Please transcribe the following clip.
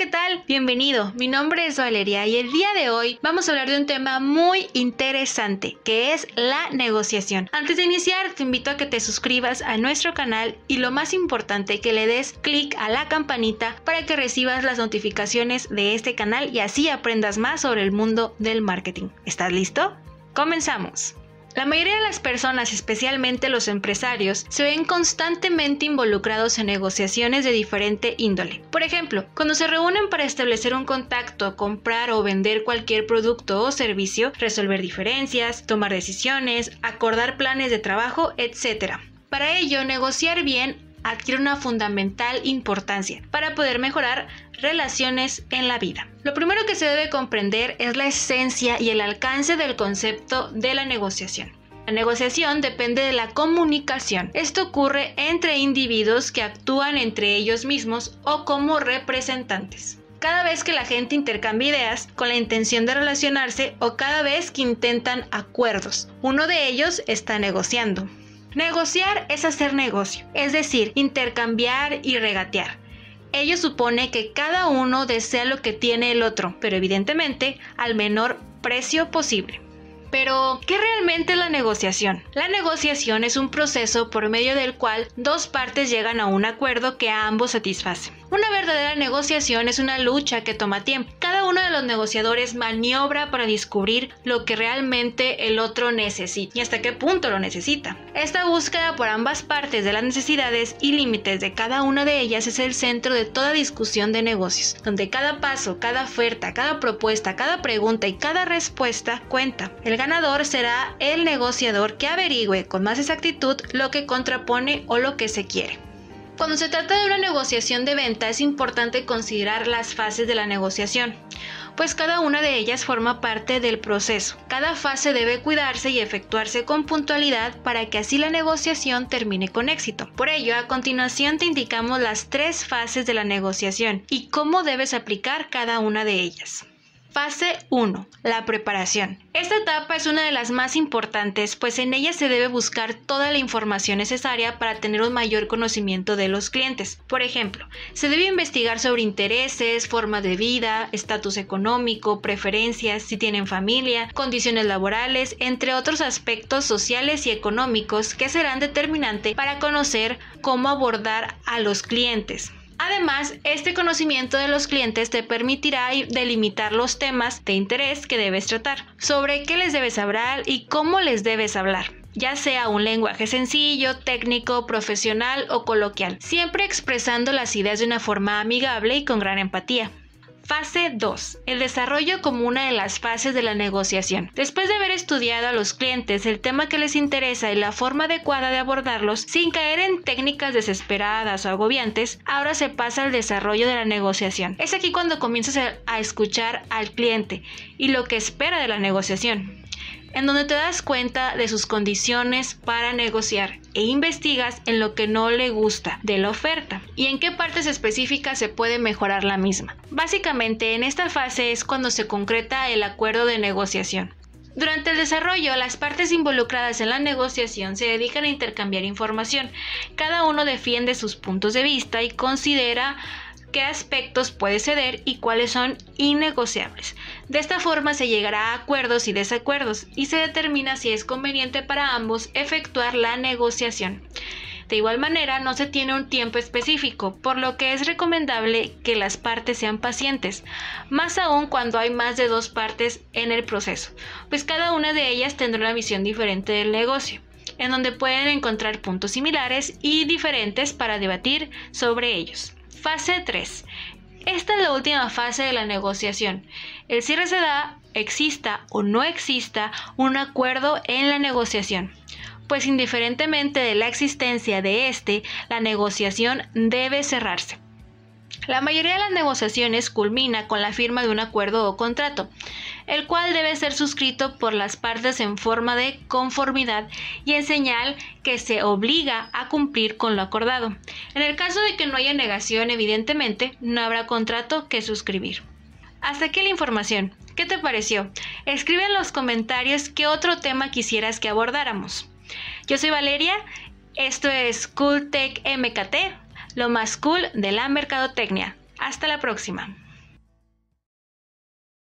¿qué tal? Bienvenido, mi nombre es Valeria y el día de hoy vamos a hablar de un tema muy interesante que es la negociación. Antes de iniciar te invito a que te suscribas a nuestro canal y lo más importante que le des clic a la campanita para que recibas las notificaciones de este canal y así aprendas más sobre el mundo del marketing. ¿Estás listo? Comenzamos. La mayoría de las personas, especialmente los empresarios, se ven constantemente involucrados en negociaciones de diferente índole. Por ejemplo, cuando se reúnen para establecer un contacto, comprar o vender cualquier producto o servicio, resolver diferencias, tomar decisiones, acordar planes de trabajo, etc. Para ello, negociar bien adquiere una fundamental importancia para poder mejorar relaciones en la vida. Lo primero que se debe comprender es la esencia y el alcance del concepto de la negociación. La negociación depende de la comunicación. Esto ocurre entre individuos que actúan entre ellos mismos o como representantes. Cada vez que la gente intercambia ideas con la intención de relacionarse o cada vez que intentan acuerdos, uno de ellos está negociando. Negociar es hacer negocio, es decir, intercambiar y regatear. Ello supone que cada uno desea lo que tiene el otro, pero evidentemente al menor precio posible. Pero, ¿qué realmente es la negociación? La negociación es un proceso por medio del cual dos partes llegan a un acuerdo que a ambos satisface. Una verdadera negociación es una lucha que toma tiempo. Cada uno de los negociadores maniobra para descubrir lo que realmente el otro necesita y hasta qué punto lo necesita. Esta búsqueda por ambas partes de las necesidades y límites de cada una de ellas es el centro de toda discusión de negocios, donde cada paso, cada oferta, cada propuesta, cada pregunta y cada respuesta cuenta. El ganador será el negociador que averigüe con más exactitud lo que contrapone o lo que se quiere. Cuando se trata de una negociación de venta es importante considerar las fases de la negociación, pues cada una de ellas forma parte del proceso. Cada fase debe cuidarse y efectuarse con puntualidad para que así la negociación termine con éxito. Por ello, a continuación te indicamos las tres fases de la negociación y cómo debes aplicar cada una de ellas. Fase 1. La preparación. Esta etapa es una de las más importantes, pues en ella se debe buscar toda la información necesaria para tener un mayor conocimiento de los clientes. Por ejemplo, se debe investigar sobre intereses, forma de vida, estatus económico, preferencias, si tienen familia, condiciones laborales, entre otros aspectos sociales y económicos que serán determinantes para conocer cómo abordar a los clientes. Además, este conocimiento de los clientes te permitirá delimitar los temas de interés que debes tratar, sobre qué les debes hablar y cómo les debes hablar ya sea un lenguaje sencillo, técnico, profesional o coloquial, siempre expresando las ideas de una forma amigable y con gran empatía. Fase 2. El desarrollo como una de las fases de la negociación. Después de haber estudiado a los clientes el tema que les interesa y la forma adecuada de abordarlos, sin caer en técnicas desesperadas o agobiantes, ahora se pasa al desarrollo de la negociación. Es aquí cuando comienzas a escuchar al cliente y lo que espera de la negociación en donde te das cuenta de sus condiciones para negociar e investigas en lo que no le gusta de la oferta y en qué partes específicas se puede mejorar la misma. Básicamente en esta fase es cuando se concreta el acuerdo de negociación. Durante el desarrollo, las partes involucradas en la negociación se dedican a intercambiar información. Cada uno defiende sus puntos de vista y considera qué aspectos puede ceder y cuáles son innegociables. De esta forma se llegará a acuerdos y desacuerdos y se determina si es conveniente para ambos efectuar la negociación. De igual manera, no se tiene un tiempo específico, por lo que es recomendable que las partes sean pacientes, más aún cuando hay más de dos partes en el proceso, pues cada una de ellas tendrá una visión diferente del negocio, en donde pueden encontrar puntos similares y diferentes para debatir sobre ellos. Fase 3. Esta es la última fase de la negociación. El cierre se da, exista o no exista un acuerdo en la negociación, pues indiferentemente de la existencia de este, la negociación debe cerrarse. La mayoría de las negociaciones culmina con la firma de un acuerdo o contrato, el cual debe ser suscrito por las partes en forma de conformidad y en señal que se obliga a cumplir con lo acordado. En el caso de que no haya negación, evidentemente, no habrá contrato que suscribir. Hasta aquí la información. ¿Qué te pareció? Escribe en los comentarios qué otro tema quisieras que abordáramos. Yo soy Valeria, esto es Cool Tech MKT lo más cool de la mercadotecnia. Hasta la próxima.